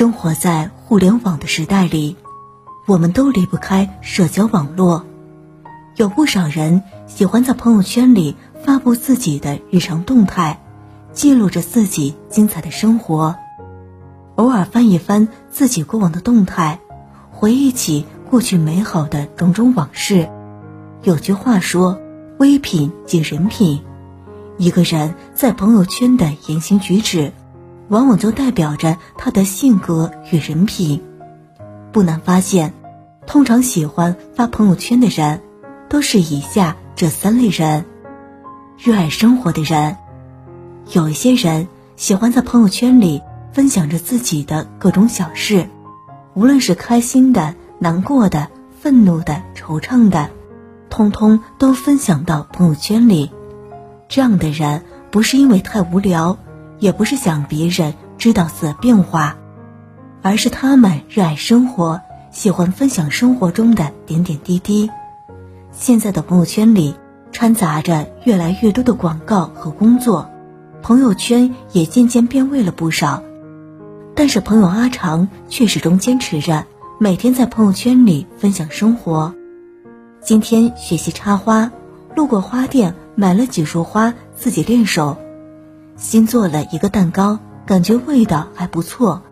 生活在互联网的时代里，我们都离不开社交网络。有不少人喜欢在朋友圈里发布自己的日常动态，记录着自己精彩的生活。偶尔翻一翻自己过往的动态，回忆起过去美好的种种往事。有句话说：“微品即人品。”一个人在朋友圈的言行举止。往往就代表着他的性格与人品。不难发现，通常喜欢发朋友圈的人，都是以下这三类人：热爱生活的人。有一些人喜欢在朋友圈里分享着自己的各种小事，无论是开心的、难过的、愤怒的、惆怅的，通通都分享到朋友圈里。这样的人不是因为太无聊。也不是想别人知道自己的变化，而是他们热爱生活，喜欢分享生活中的点点滴滴。现在的朋友圈里掺杂着越来越多的广告和工作，朋友圈也渐渐变味了不少。但是朋友阿长却始终坚持着每天在朋友圈里分享生活。今天学习插花，路过花店买了几束花，自己练手。新做了一个蛋糕，感觉味道还不错。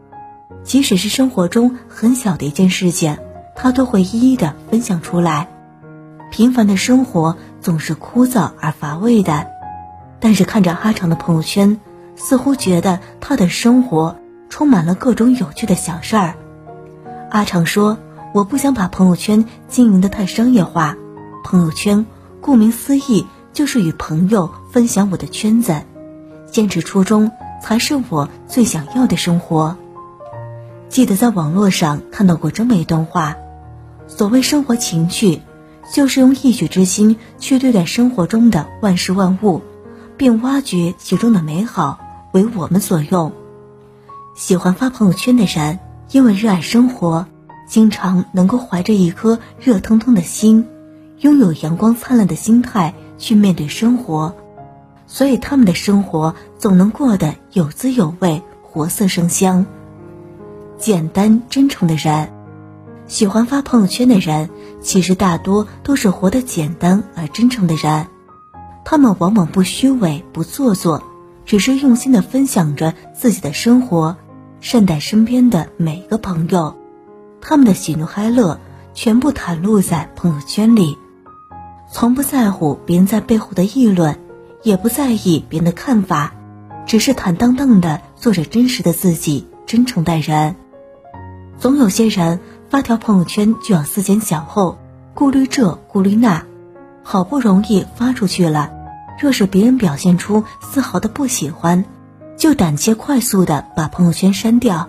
即使是生活中很小的一件事情，他都会一一的分享出来。平凡的生活总是枯燥而乏味的，但是看着阿长的朋友圈，似乎觉得他的生活充满了各种有趣的小事儿。阿长说：“我不想把朋友圈经营的太商业化，朋友圈顾名思义就是与朋友分享我的圈子。”坚持初衷才是我最想要的生活。记得在网络上看到过这么一段话：所谓生活情趣，就是用一曲之心去对待生活中的万事万物，并挖掘其中的美好，为我们所用。喜欢发朋友圈的人，因为热爱生活，经常能够怀着一颗热腾腾的心，拥有阳光灿烂的心态去面对生活。所以他们的生活总能过得有滋有味、活色生香。简单真诚的人，喜欢发朋友圈的人，其实大多都是活得简单而真诚的人。他们往往不虚伪、不做作，只是用心的分享着自己的生活，善待身边的每个朋友。他们的喜怒哀乐全部袒露在朋友圈里，从不在乎别人在背后的议论。也不在意别人的看法，只是坦荡荡的做着真实的自己，真诚待人。总有些人发条朋友圈就要思前想后，顾虑这顾虑那，好不容易发出去了，若是别人表现出丝毫的不喜欢，就胆怯快速的把朋友圈删掉。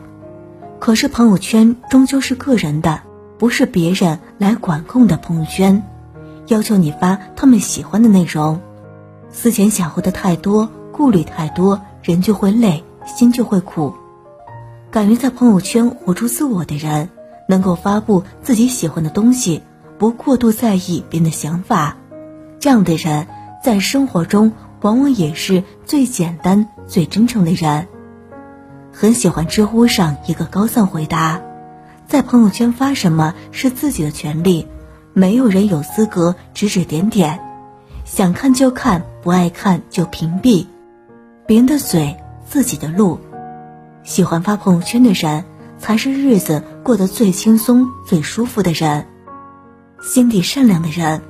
可是朋友圈终究是个人的，不是别人来管控的朋友圈，要求你发他们喜欢的内容。思前想后的太多，顾虑太多，人就会累，心就会苦。敢于在朋友圈活出自我的人，能够发布自己喜欢的东西，不过度在意别人的想法，这样的人在生活中往往也是最简单、最真诚的人。很喜欢知乎上一个高赞回答：在朋友圈发什么是自己的权利，没有人有资格指指点点。想看就看，不爱看就屏蔽。别人的嘴，自己的路。喜欢发朋友圈的人，才是日子过得最轻松、最舒服的人。心地善良的人，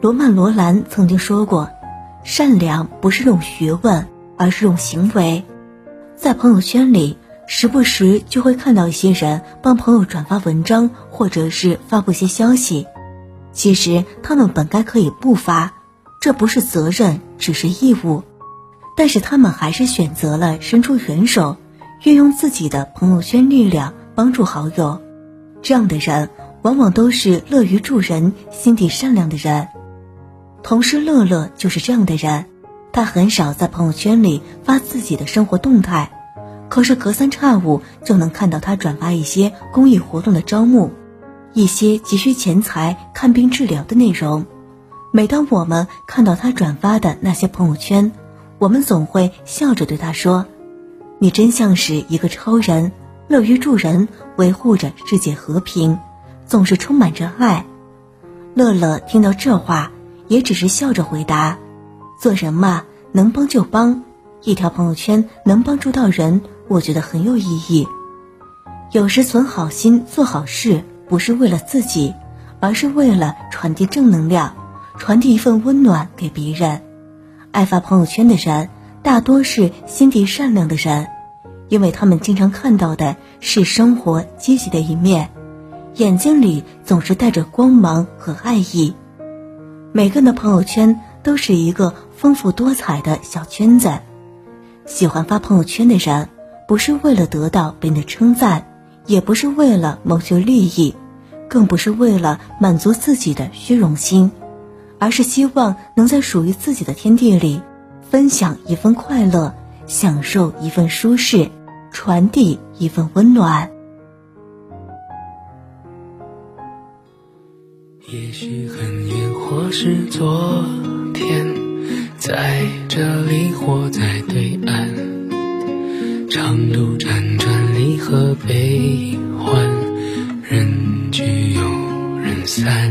罗曼·罗兰曾经说过：“善良不是用学问，而是用行为。”在朋友圈里，时不时就会看到一些人帮朋友转发文章，或者是发布些消息。其实他们本该可以不发。这不是责任，只是义务，但是他们还是选择了伸出援手，运用自己的朋友圈力量帮助好友。这样的人往往都是乐于助人、心地善良的人。同事乐乐就是这样的人，他很少在朋友圈里发自己的生活动态，可是隔三差五就能看到他转发一些公益活动的招募，一些急需钱财看病治疗的内容。每当我们看到他转发的那些朋友圈，我们总会笑着对他说：“你真像是一个超人，乐于助人，维护着世界和平，总是充满着爱。乐乐听到这话，也只是笑着回答：“做人嘛，能帮就帮。一条朋友圈能帮助到人，我觉得很有意义。有时存好心做好事，不是为了自己，而是为了传递正能量，传递一份温暖给别人。爱发朋友圈的人，大多是心地善良的人，因为他们经常看到的是生活积极的一面。”眼睛里总是带着光芒和爱意，每个人的朋友圈都是一个丰富多彩的小圈子。喜欢发朋友圈的人，不是为了得到别人的称赞，也不是为了谋求利益，更不是为了满足自己的虚荣心，而是希望能在属于自己的天地里，分享一份快乐，享受一份舒适，传递一份温暖。也许很远，或是昨天，在这里或在对岸，长路辗转，离合悲欢，人聚又人散，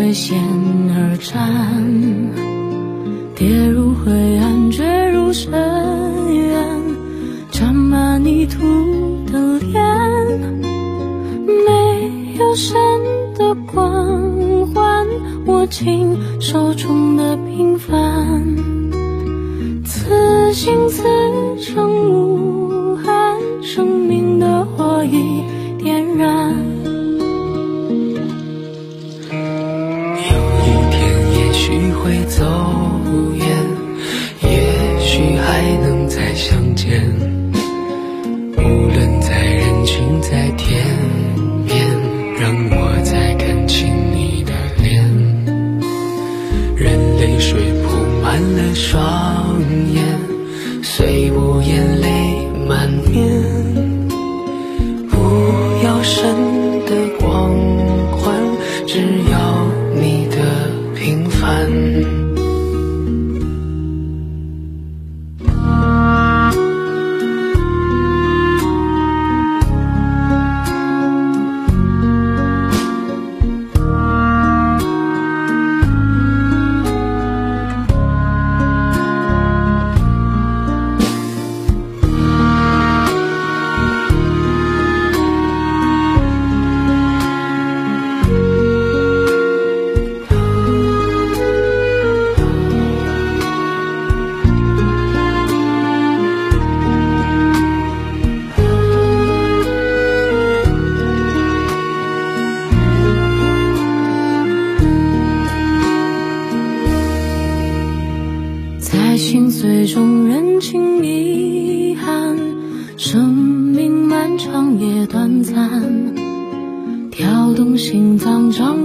为险而战。跌入灰暗，坠入深渊，沾满泥土的脸。没有神的光环，握紧手中的平凡，此心此生无铺满了双眼，虽无言泪满面。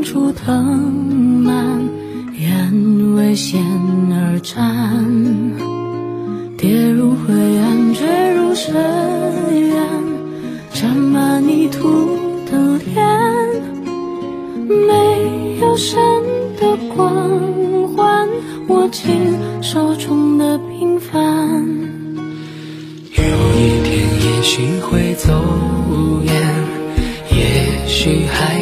出藤蔓，愿为险而战，跌入灰暗，坠入深渊，沾满泥土的脸，没有神的光环，握紧手中的平凡。有一天。也许会走远，也许还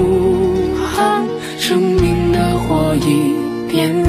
bien.